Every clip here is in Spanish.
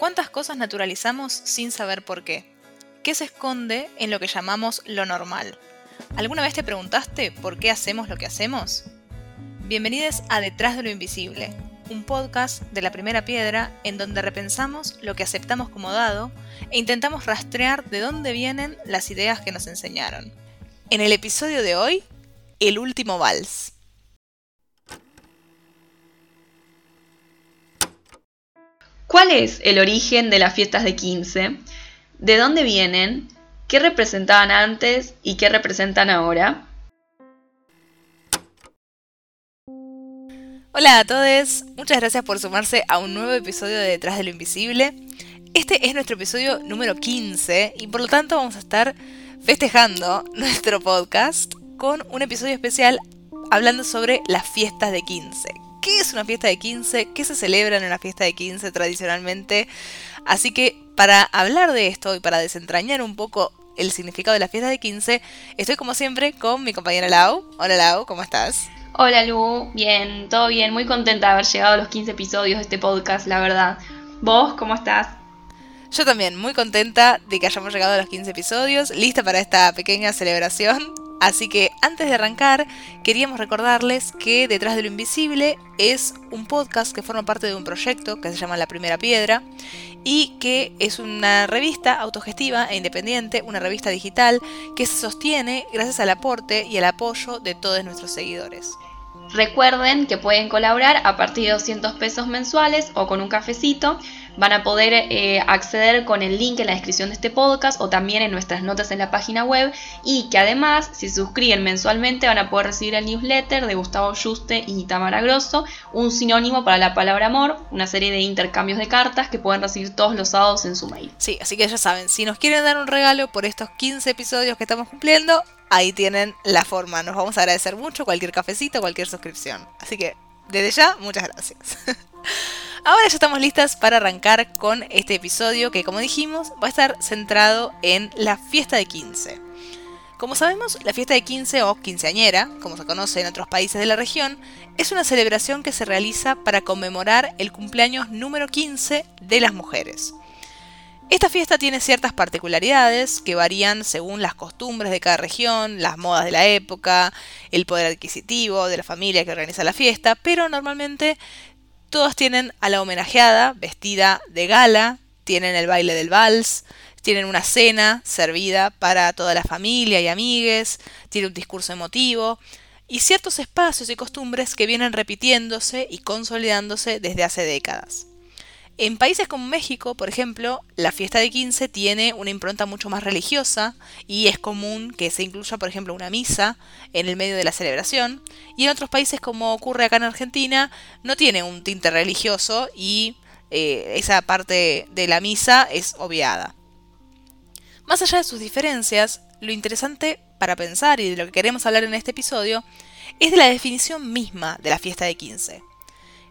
¿Cuántas cosas naturalizamos sin saber por qué? ¿Qué se esconde en lo que llamamos lo normal? ¿Alguna vez te preguntaste por qué hacemos lo que hacemos? Bienvenidos a Detrás de lo Invisible, un podcast de la primera piedra en donde repensamos lo que aceptamos como dado e intentamos rastrear de dónde vienen las ideas que nos enseñaron. En el episodio de hoy, el último vals. ¿Cuál es el origen de las fiestas de 15? ¿De dónde vienen? ¿Qué representaban antes y qué representan ahora? Hola a todos, muchas gracias por sumarse a un nuevo episodio de Detrás de lo Invisible. Este es nuestro episodio número 15 y por lo tanto vamos a estar festejando nuestro podcast con un episodio especial hablando sobre las fiestas de 15 qué es una fiesta de 15, qué se celebra en una fiesta de 15 tradicionalmente. Así que para hablar de esto y para desentrañar un poco el significado de la fiesta de 15, estoy como siempre con mi compañera Lau. Hola Lau, ¿cómo estás? Hola Lu, bien, todo bien, muy contenta de haber llegado a los 15 episodios de este podcast, la verdad. ¿Vos cómo estás? Yo también, muy contenta de que hayamos llegado a los 15 episodios, lista para esta pequeña celebración Así que antes de arrancar, queríamos recordarles que Detrás de lo Invisible es un podcast que forma parte de un proyecto que se llama La Primera Piedra y que es una revista autogestiva e independiente, una revista digital que se sostiene gracias al aporte y al apoyo de todos nuestros seguidores. Recuerden que pueden colaborar a partir de 200 pesos mensuales o con un cafecito van a poder eh, acceder con el link en la descripción de este podcast o también en nuestras notas en la página web y que además si se suscriben mensualmente van a poder recibir el newsletter de Gustavo Juste y Tamara Grosso, un sinónimo para la palabra amor, una serie de intercambios de cartas que pueden recibir todos los sábados en su mail. Sí, así que ya saben, si nos quieren dar un regalo por estos 15 episodios que estamos cumpliendo, ahí tienen la forma. Nos vamos a agradecer mucho cualquier cafecito, cualquier suscripción. Así que desde ya, muchas gracias. Ahora ya estamos listas para arrancar con este episodio que, como dijimos, va a estar centrado en la fiesta de 15. Como sabemos, la fiesta de 15 o quinceañera, como se conoce en otros países de la región, es una celebración que se realiza para conmemorar el cumpleaños número 15 de las mujeres. Esta fiesta tiene ciertas particularidades que varían según las costumbres de cada región, las modas de la época, el poder adquisitivo de la familia que organiza la fiesta, pero normalmente todos tienen a la homenajeada vestida de gala, tienen el baile del vals, tienen una cena servida para toda la familia y amigues, tiene un discurso emotivo y ciertos espacios y costumbres que vienen repitiéndose y consolidándose desde hace décadas. En países como México, por ejemplo, la fiesta de 15 tiene una impronta mucho más religiosa y es común que se incluya, por ejemplo, una misa en el medio de la celebración. Y en otros países, como ocurre acá en Argentina, no tiene un tinte religioso y eh, esa parte de la misa es obviada. Más allá de sus diferencias, lo interesante para pensar y de lo que queremos hablar en este episodio es de la definición misma de la fiesta de 15.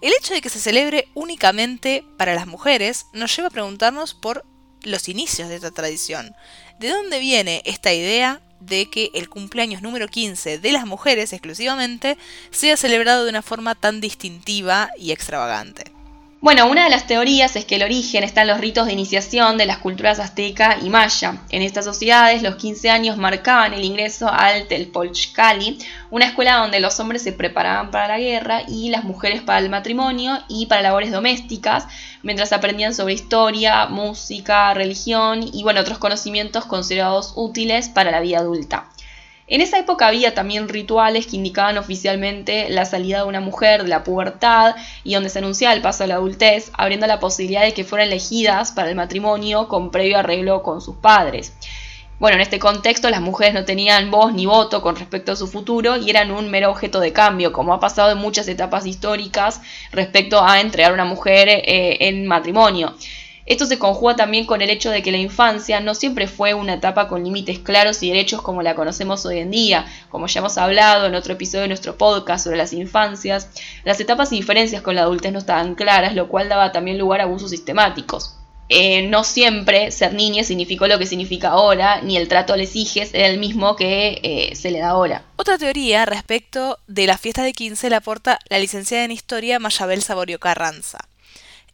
El hecho de que se celebre únicamente para las mujeres nos lleva a preguntarnos por los inicios de esta tradición. ¿De dónde viene esta idea de que el cumpleaños número 15 de las mujeres exclusivamente sea celebrado de una forma tan distintiva y extravagante? Bueno, una de las teorías es que el origen está en los ritos de iniciación de las culturas azteca y maya. En estas sociedades, los 15 años marcaban el ingreso al Telpolchcali, una escuela donde los hombres se preparaban para la guerra y las mujeres para el matrimonio y para labores domésticas, mientras aprendían sobre historia, música, religión y bueno, otros conocimientos considerados útiles para la vida adulta. En esa época había también rituales que indicaban oficialmente la salida de una mujer de la pubertad y donde se anunciaba el paso a la adultez, abriendo la posibilidad de que fueran elegidas para el matrimonio con previo arreglo con sus padres. Bueno, en este contexto las mujeres no tenían voz ni voto con respecto a su futuro y eran un mero objeto de cambio, como ha pasado en muchas etapas históricas respecto a entregar a una mujer eh, en matrimonio. Esto se conjuga también con el hecho de que la infancia no siempre fue una etapa con límites claros y derechos como la conocemos hoy en día. Como ya hemos hablado en otro episodio de nuestro podcast sobre las infancias, las etapas y diferencias con la adultez no estaban claras, lo cual daba también lugar a abusos sistemáticos. Eh, no siempre ser niña significó lo que significa ahora, ni el trato a les hijes era el mismo que eh, se le da ahora. Otra teoría respecto de la fiesta de 15 la aporta la licenciada en Historia Mayabel Saborio Carranza.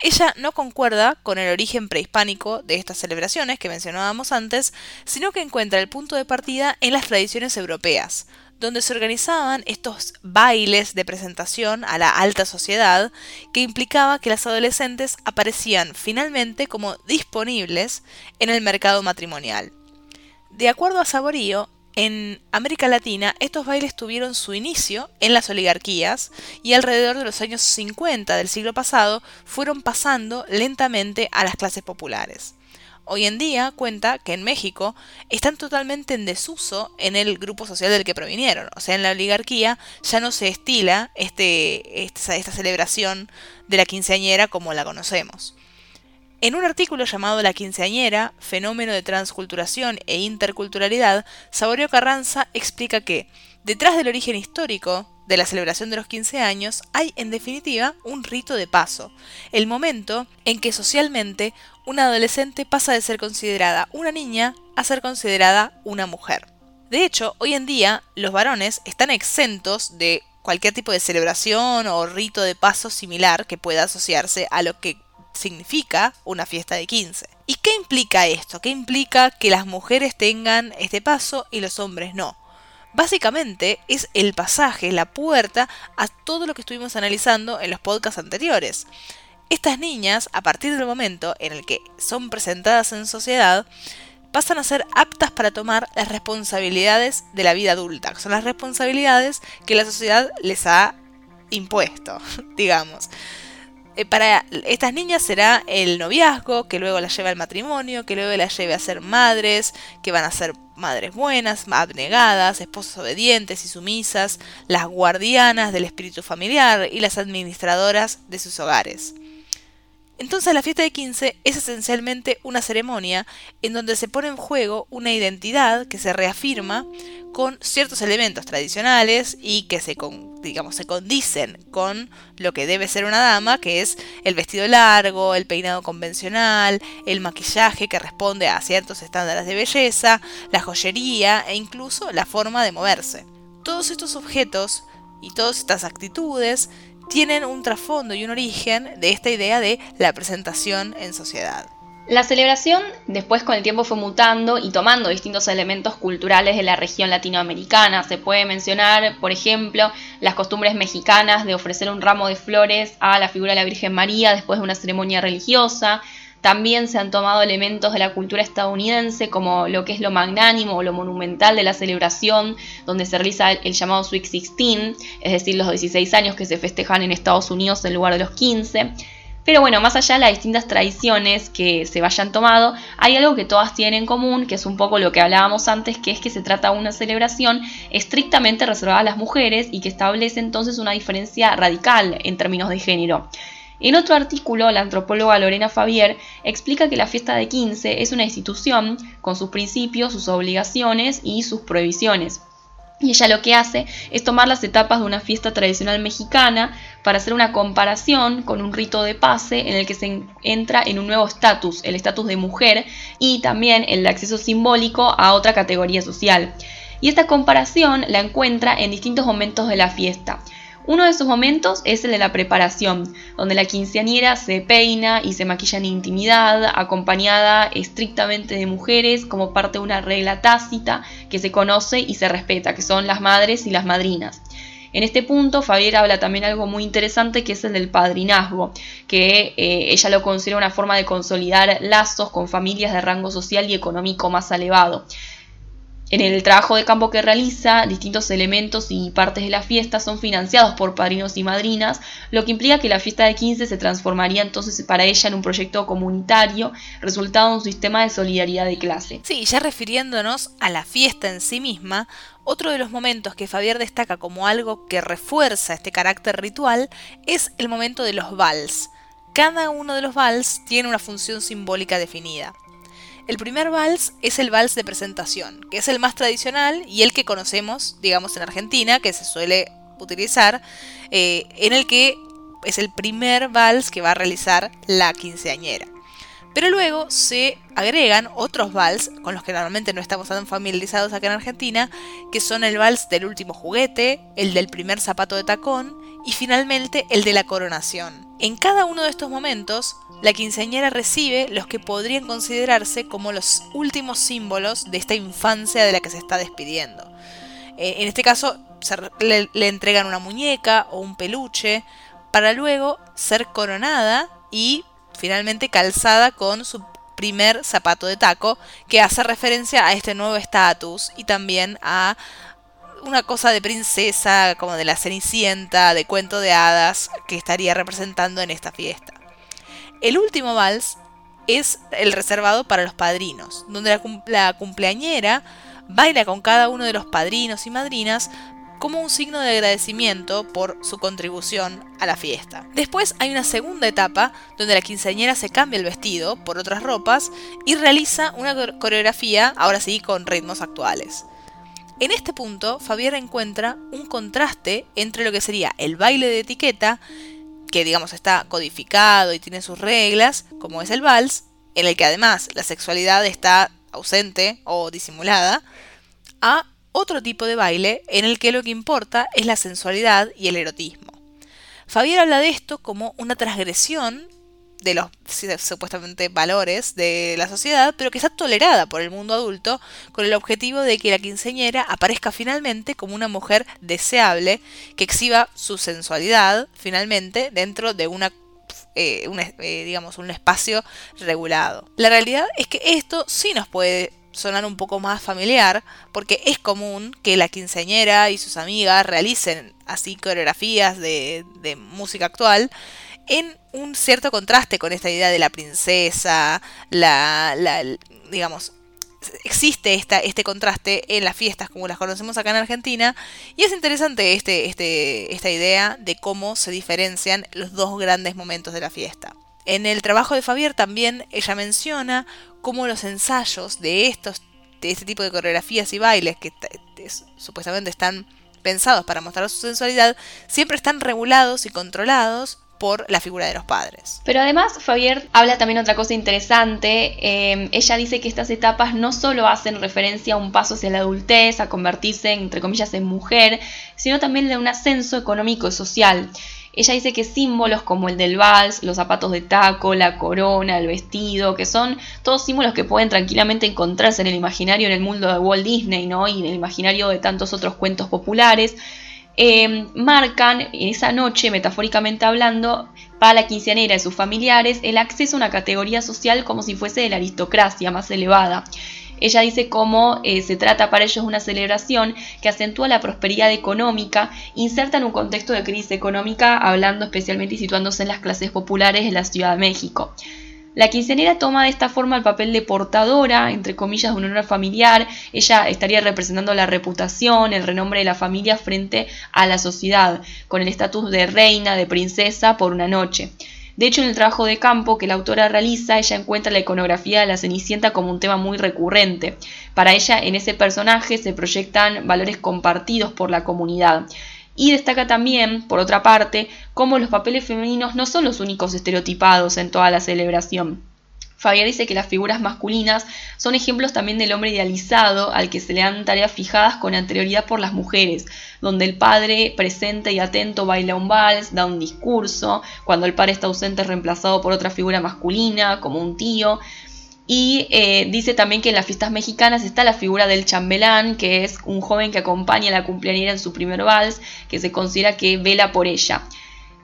Ella no concuerda con el origen prehispánico de estas celebraciones que mencionábamos antes, sino que encuentra el punto de partida en las tradiciones europeas, donde se organizaban estos bailes de presentación a la alta sociedad que implicaba que las adolescentes aparecían finalmente como disponibles en el mercado matrimonial. De acuerdo a Saborío, en América Latina estos bailes tuvieron su inicio en las oligarquías y alrededor de los años 50 del siglo pasado fueron pasando lentamente a las clases populares. Hoy en día cuenta que en México están totalmente en desuso en el grupo social del que provinieron. O sea, en la oligarquía ya no se estila este, esta, esta celebración de la quinceañera como la conocemos. En un artículo llamado La quinceañera, fenómeno de transculturación e interculturalidad, Saborio Carranza explica que, detrás del origen histórico de la celebración de los 15 años, hay en definitiva un rito de paso, el momento en que socialmente una adolescente pasa de ser considerada una niña a ser considerada una mujer. De hecho, hoy en día los varones están exentos de cualquier tipo de celebración o rito de paso similar que pueda asociarse a lo que significa una fiesta de 15. ¿Y qué implica esto? ¿Qué implica que las mujeres tengan este paso y los hombres no? Básicamente es el pasaje, la puerta a todo lo que estuvimos analizando en los podcasts anteriores. Estas niñas, a partir del momento en el que son presentadas en sociedad, pasan a ser aptas para tomar las responsabilidades de la vida adulta, son las responsabilidades que la sociedad les ha impuesto, digamos. Eh, para estas niñas será el noviazgo, que luego las lleva al matrimonio, que luego las lleve a ser madres, que van a ser madres buenas, abnegadas, esposas obedientes y sumisas, las guardianas del espíritu familiar y las administradoras de sus hogares. Entonces la fiesta de 15 es esencialmente una ceremonia en donde se pone en juego una identidad que se reafirma con ciertos elementos tradicionales y que se, digamos, se condicen con lo que debe ser una dama, que es el vestido largo, el peinado convencional, el maquillaje que responde a ciertos estándares de belleza, la joyería e incluso la forma de moverse. Todos estos objetos y todas estas actitudes tienen un trasfondo y un origen de esta idea de la presentación en sociedad. La celebración después con el tiempo fue mutando y tomando distintos elementos culturales de la región latinoamericana. Se puede mencionar, por ejemplo, las costumbres mexicanas de ofrecer un ramo de flores a la figura de la Virgen María después de una ceremonia religiosa, también se han tomado elementos de la cultura estadounidense como lo que es lo magnánimo o lo monumental de la celebración, donde se realiza el, llamado Sweet 16, es decir, los 16 años que se festejan en Estados Unidos en lugar de los 15. Pero bueno, más allá de las distintas tradiciones que se vayan tomado, hay algo que todas tienen en común, que es un poco lo que hablábamos antes, que es que se trata de una celebración estrictamente reservada a las mujeres y que establece entonces una diferencia radical en términos de género. En otro artículo, la antropóloga Lorena Fabier explica que la fiesta de 15 es una institución con sus principios, sus obligaciones y sus prohibiciones. Y ella lo que hace es tomar las etapas de una fiesta tradicional mexicana para hacer una comparación con un rito de pase en el que se entra en un nuevo estatus, el estatus de mujer, y también el acceso simbólico a otra categoría social. Y esta comparación la encuentra en distintos momentos de la fiesta. Uno de esos momentos es el de la preparación, donde la quinceañera se peina y se maquilla en intimidad, acompañada estrictamente de mujeres como parte de una regla tácita que se conoce y se respeta, que son las madres y las madrinas. En este punto, Fabiera habla también algo muy interesante que es el del padrinazgo, que eh, ella lo considera una forma de consolidar lazos con familias de rango social y económico más elevado. En el trabajo de campo que realiza, distintos elementos y partes de la fiesta son financiados por padrinos y madrinas, lo que implica que la fiesta de 15 se transformaría entonces para ella en un proyecto comunitario, resultado de un sistema de solidaridad de clase. Sí, ya refiriéndonos a la fiesta en sí misma, otro de los momentos que Fabián destaca como algo que refuerza este carácter ritual es el momento de los vals. Cada uno de los vals tiene una función simbólica definida. El primer vals es el vals de presentación, que es el más tradicional y el que conocemos, digamos, en Argentina, que se suele utilizar, eh, en el que es el primer vals que va a realizar la quinceañera. Pero luego se agregan otros vals, con los que normalmente no estamos tan familiarizados acá en Argentina, que son el vals del último juguete, el del primer zapato de tacón y finalmente el de la coronación. En cada uno de estos momentos, la quinceañera recibe los que podrían considerarse como los últimos símbolos de esta infancia de la que se está despidiendo. Eh, en este caso, le, le entregan una muñeca o un peluche para luego ser coronada y finalmente calzada con su primer zapato de taco, que hace referencia a este nuevo estatus y también a una cosa de princesa, como de la Cenicienta, de cuento de hadas, que estaría representando en esta fiesta. El último vals es el reservado para los padrinos, donde la, cumpleañera baila con cada uno de los padrinos y madrinas como un signo de agradecimiento por su contribución a la fiesta. Después hay una segunda etapa donde la quinceañera se cambia el vestido por otras ropas y realiza una coreografía, ahora sí, con ritmos actuales. En este punto, Fabián encuentra un contraste entre lo que sería el baile de etiqueta, que digamos está codificado y tiene sus reglas, como es el vals, en el que además la sexualidad está ausente o disimulada, a otro tipo de baile en el que lo que importa es la sensualidad y el erotismo. Fabián habla de esto como una transgresión de los supuestamente valores de la sociedad, pero que está tolerada por el mundo adulto con el objetivo de que la quinceñera aparezca finalmente como una mujer deseable que exhiba su sensualidad finalmente dentro de una eh, eh, digamos un espacio regulado. La realidad es que esto sí nos puede sonar un poco más familiar, porque es común que la quinceañera y sus amigas realicen así coreografías de música actual en un cierto contraste con esta idea de la princesa, la, digamos, existe esta, este contraste en las fiestas como las conocemos acá en Argentina y es interesante este, este, esta idea de cómo se diferencian los dos grandes momentos de la fiesta. En el trabajo de Fabier también ella menciona cómo los ensayos de estos de este tipo de coreografías y bailes que supuestamente están pensados para mostrar su sensualidad siempre están regulados y controlados por la figura de los padres. Pero además, Fabier habla también otra cosa interesante. Eh, ella dice que estas etapas no solo hacen referencia a un paso hacia la adultez, a convertirse, entre comillas, en mujer, sino también de un ascenso económico y social. Ella dice que símbolos como el del vals, los zapatos de taco, la corona, el vestido, que son todos símbolos que pueden tranquilamente encontrarse en el imaginario, en el mundo de Walt Disney, ¿no? Y en el imaginario de tantos otros cuentos populares, eh, marcan esa noche, metafóricamente hablando, para la quinceanera y sus familiares el acceso a una categoría social como si fuese de la aristocracia más elevada. Ella dice cómo eh, se trata para ellos una celebración que acentúa la prosperidad económica, inserta en un contexto de crisis económica, hablando especialmente y situándose en las clases populares de la Ciudad de México. La quinceañera toma de esta forma el papel de portadora, entre comillas, de un honor familiar. Ella estaría representando la reputación, el renombre de la familia frente a la sociedad, con el estatus de reina, de princesa, por una noche. De hecho, en el trabajo de campo que la autora realiza, ella encuentra la iconografía de la Cenicienta como un tema muy recurrente. Para ella, en ese personaje se proyectan valores compartidos por la comunidad. Y destaca también, por otra parte, cómo los papeles femeninos no son los únicos estereotipados en toda la celebración. Fabián dice que las figuras masculinas son ejemplos también del hombre idealizado al que se le dan tareas fijadas con anterioridad por las mujeres, donde el padre presente y atento baila un vals, da un discurso, cuando el padre está ausente es reemplazado por otra figura masculina, como un tío, y eh, dice también que en las fiestas mexicanas está la figura del chambelán, que es un joven que acompaña a la cumpleañera en su primer vals, que se considera que vela por ella.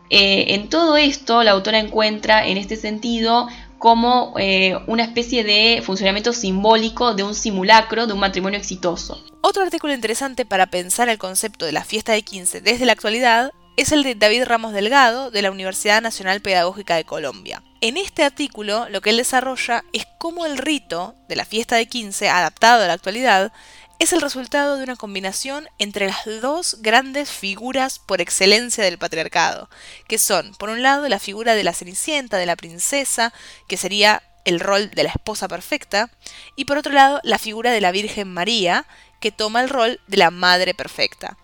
Eh, en todo esto, la autora encuentra en este sentido como eh, una especie de funcionamiento simbólico de un simulacro de un matrimonio exitoso. Otro artículo interesante para pensar el concepto de la fiesta de 15 desde la actualidad es el de David Ramos Delgado de la Universidad Nacional Pedagógica de Colombia. En este artículo lo que él desarrolla es cómo el rito de la fiesta de 15 adaptado a la actualidad es el resultado de una combinación entre las dos grandes figuras por excelencia del patriarcado, que son, por un lado, la figura de la Cenicienta, de la princesa, que sería el rol de la esposa perfecta, y por otro lado, la figura de la Virgen María, que toma el rol de la madre perfecta.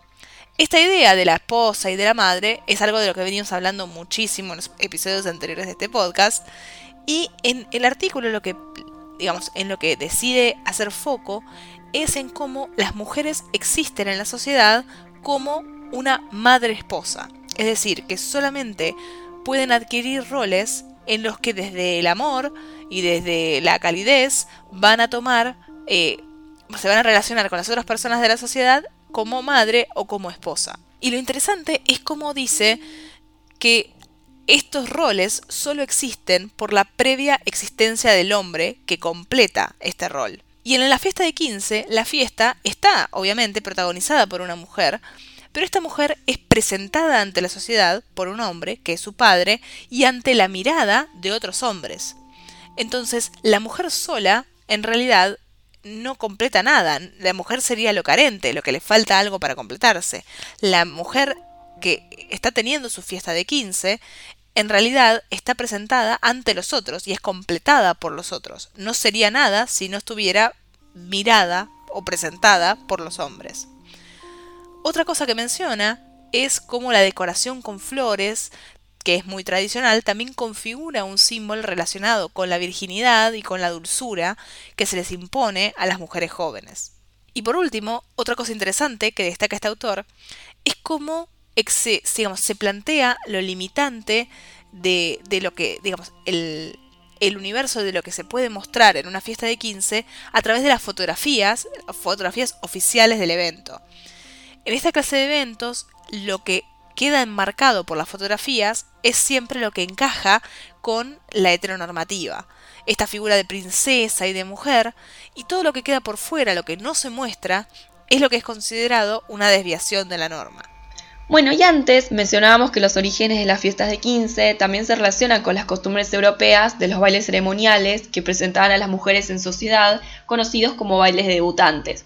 Esta idea de la esposa y de la madre es algo de lo que venimos hablando muchísimo en los episodios anteriores de este podcast. Y en el artículo lo que, digamos, en lo que decide hacer foco es en cómo las mujeres existen en la sociedad como una madre esposa. Es decir, que solamente pueden adquirir roles en los que desde el amor y desde la calidez van a tomar, eh, se van a relacionar con las otras personas de la sociedad como madre o como esposa. Y lo interesante es cómo dice que estos roles solo existen por la previa existencia del hombre que completa este rol. Y en la fiesta de 15, la fiesta está obviamente protagonizada por una mujer, pero esta mujer es presentada ante la sociedad por un hombre, que es su padre, y ante la mirada de otros hombres. Entonces, la mujer sola, en realidad, no completa nada. La mujer sería lo carente, lo que le falta algo para completarse. La mujer que está teniendo su fiesta de 15, en realidad está presentada ante los otros y es completada por los otros. No sería nada si no estuviera mirada o presentada por los hombres. Otra cosa que menciona es cómo la decoración con flores, que es muy tradicional, también configura un símbolo relacionado con la virginidad y con la dulzura que se les impone a las mujeres jóvenes. Y por último, otra cosa interesante que destaca este autor es cómo se plantea lo limitante de, lo que, digamos, el, el universo de lo que se puede mostrar en una fiesta de 15 a través de las fotografías, fotografías oficiales del evento. En esta clase de eventos, lo que queda enmarcado por las fotografías es siempre lo que encaja con la heteronormativa. Esta figura de princesa y de mujer, y todo lo que queda por fuera, lo que no se muestra, es lo que es considerado una desviación de la norma. Bueno, y antes mencionábamos que los orígenes de las fiestas de 15 también se relacionan con las costumbres europeas de los bailes ceremoniales que presentaban a las mujeres en sociedad, conocidos como bailes de debutantes.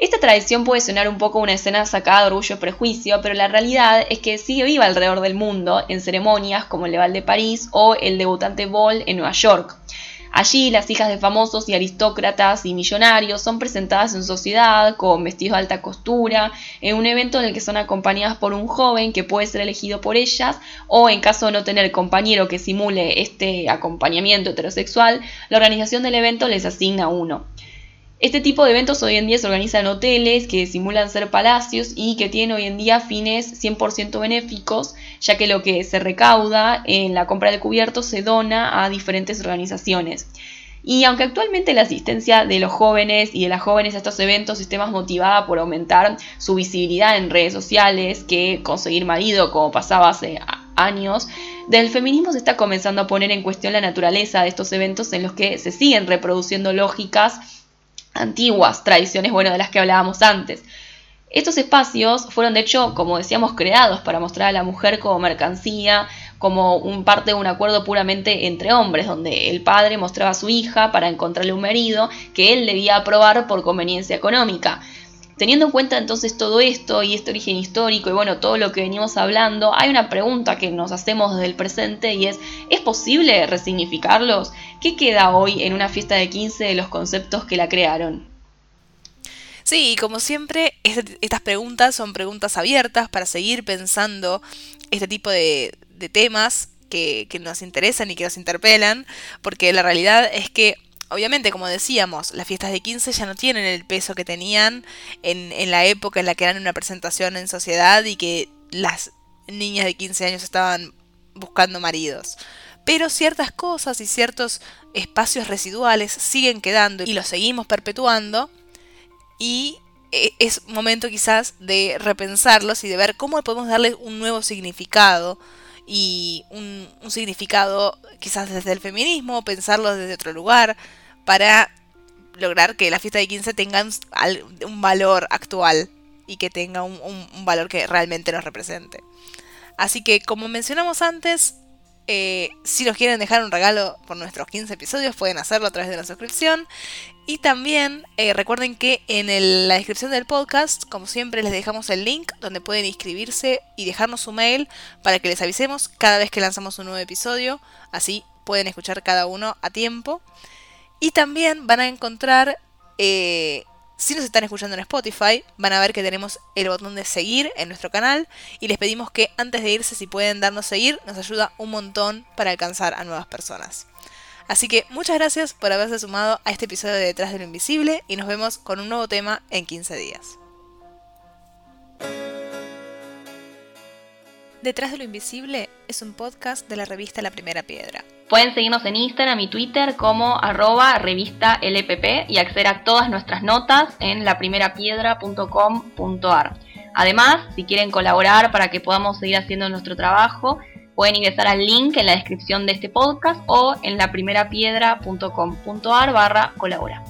Esta tradición puede sonar un poco una escena sacada de orgullo y prejuicio, pero la realidad es que sigue viva alrededor del mundo en ceremonias como el Bal de París o el debutante Ball en Nueva York. Allí las hijas de famosos y aristócratas y millonarios son presentadas en sociedad con vestidos de alta costura, en un evento en el que son acompañadas por un joven que puede ser elegido por ellas o en caso de no tener compañero que simule este acompañamiento heterosexual, la organización del evento les asigna uno. Este tipo de eventos hoy en día se organizan en hoteles que simulan ser palacios y que tienen hoy en día fines 100% benéficos, ya que lo que se recauda en la compra de cubiertos se dona a diferentes organizaciones. Y aunque actualmente la asistencia de los jóvenes y de las jóvenes a estos eventos esté más motivada por aumentar su visibilidad en redes sociales que conseguir marido como pasaba hace años, del feminismo se está comenzando a poner en cuestión la naturaleza de estos eventos en los que se siguen reproduciendo lógicas antiguas tradiciones, bueno, de las que hablábamos antes. Estos espacios fueron de hecho, como decíamos, creados para mostrar a la mujer como mercancía, como un parte de un acuerdo puramente entre hombres, donde el padre mostraba a su hija para encontrarle un marido que él debía aprobar por conveniencia económica. Teniendo en cuenta entonces todo esto y este origen histórico y bueno, todo lo que venimos hablando, hay una pregunta que nos hacemos desde el presente y es, ¿es posible resignificarlos? ¿Qué queda hoy en una fiesta de 15 de los conceptos que la crearon? Sí, y como siempre, estas preguntas son preguntas abiertas para seguir pensando este tipo de, temas que, que nos interesan y que nos interpelan, porque la realidad es que obviamente, como decíamos, las fiestas de 15 ya no tienen el peso que tenían en, en, la época en la que eran una presentación en sociedad y que las niñas de 15 años estaban buscando maridos. Pero ciertas cosas y ciertos espacios residuales siguen quedando y los seguimos perpetuando y e, es momento quizás de repensarlos y de ver cómo podemos darles un nuevo significado y un, significado quizás desde el feminismo, pensarlo desde otro lugar, para lograr que la fiesta de 15 tenga un, valor actual y que tenga un, valor que realmente nos represente. Así que como mencionamos antes, eh, si nos quieren dejar un regalo por nuestros 15 episodios, pueden hacerlo a través de la suscripción. Y también eh, recuerden que en la descripción del podcast, como siempre, les dejamos el link donde pueden inscribirse y dejarnos su mail para que les avisemos cada vez que lanzamos un nuevo episodio. Así pueden escuchar cada uno a tiempo. Y también van a encontrar eh, si nos están escuchando en Spotify, van a ver que tenemos el botón de seguir en nuestro canal y les pedimos que antes de irse, si pueden darnos seguir, nos ayuda un montón para alcanzar a nuevas personas. Así que muchas gracias por haberse sumado a este episodio de Detrás de lo Invisible y nos vemos con un nuevo tema en 15 días. Detrás de lo Invisible es un podcast de la revista La Primera Piedra. Pueden seguirnos en Instagram y Twitter como arroba revista LPP y acceder a todas nuestras notas en laprimerapiedra.com.ar. Además, si quieren colaborar para que podamos seguir haciendo nuestro trabajo, pueden ingresar al link en la descripción de este podcast o en laprimerapiedra.com.ar barra colabora.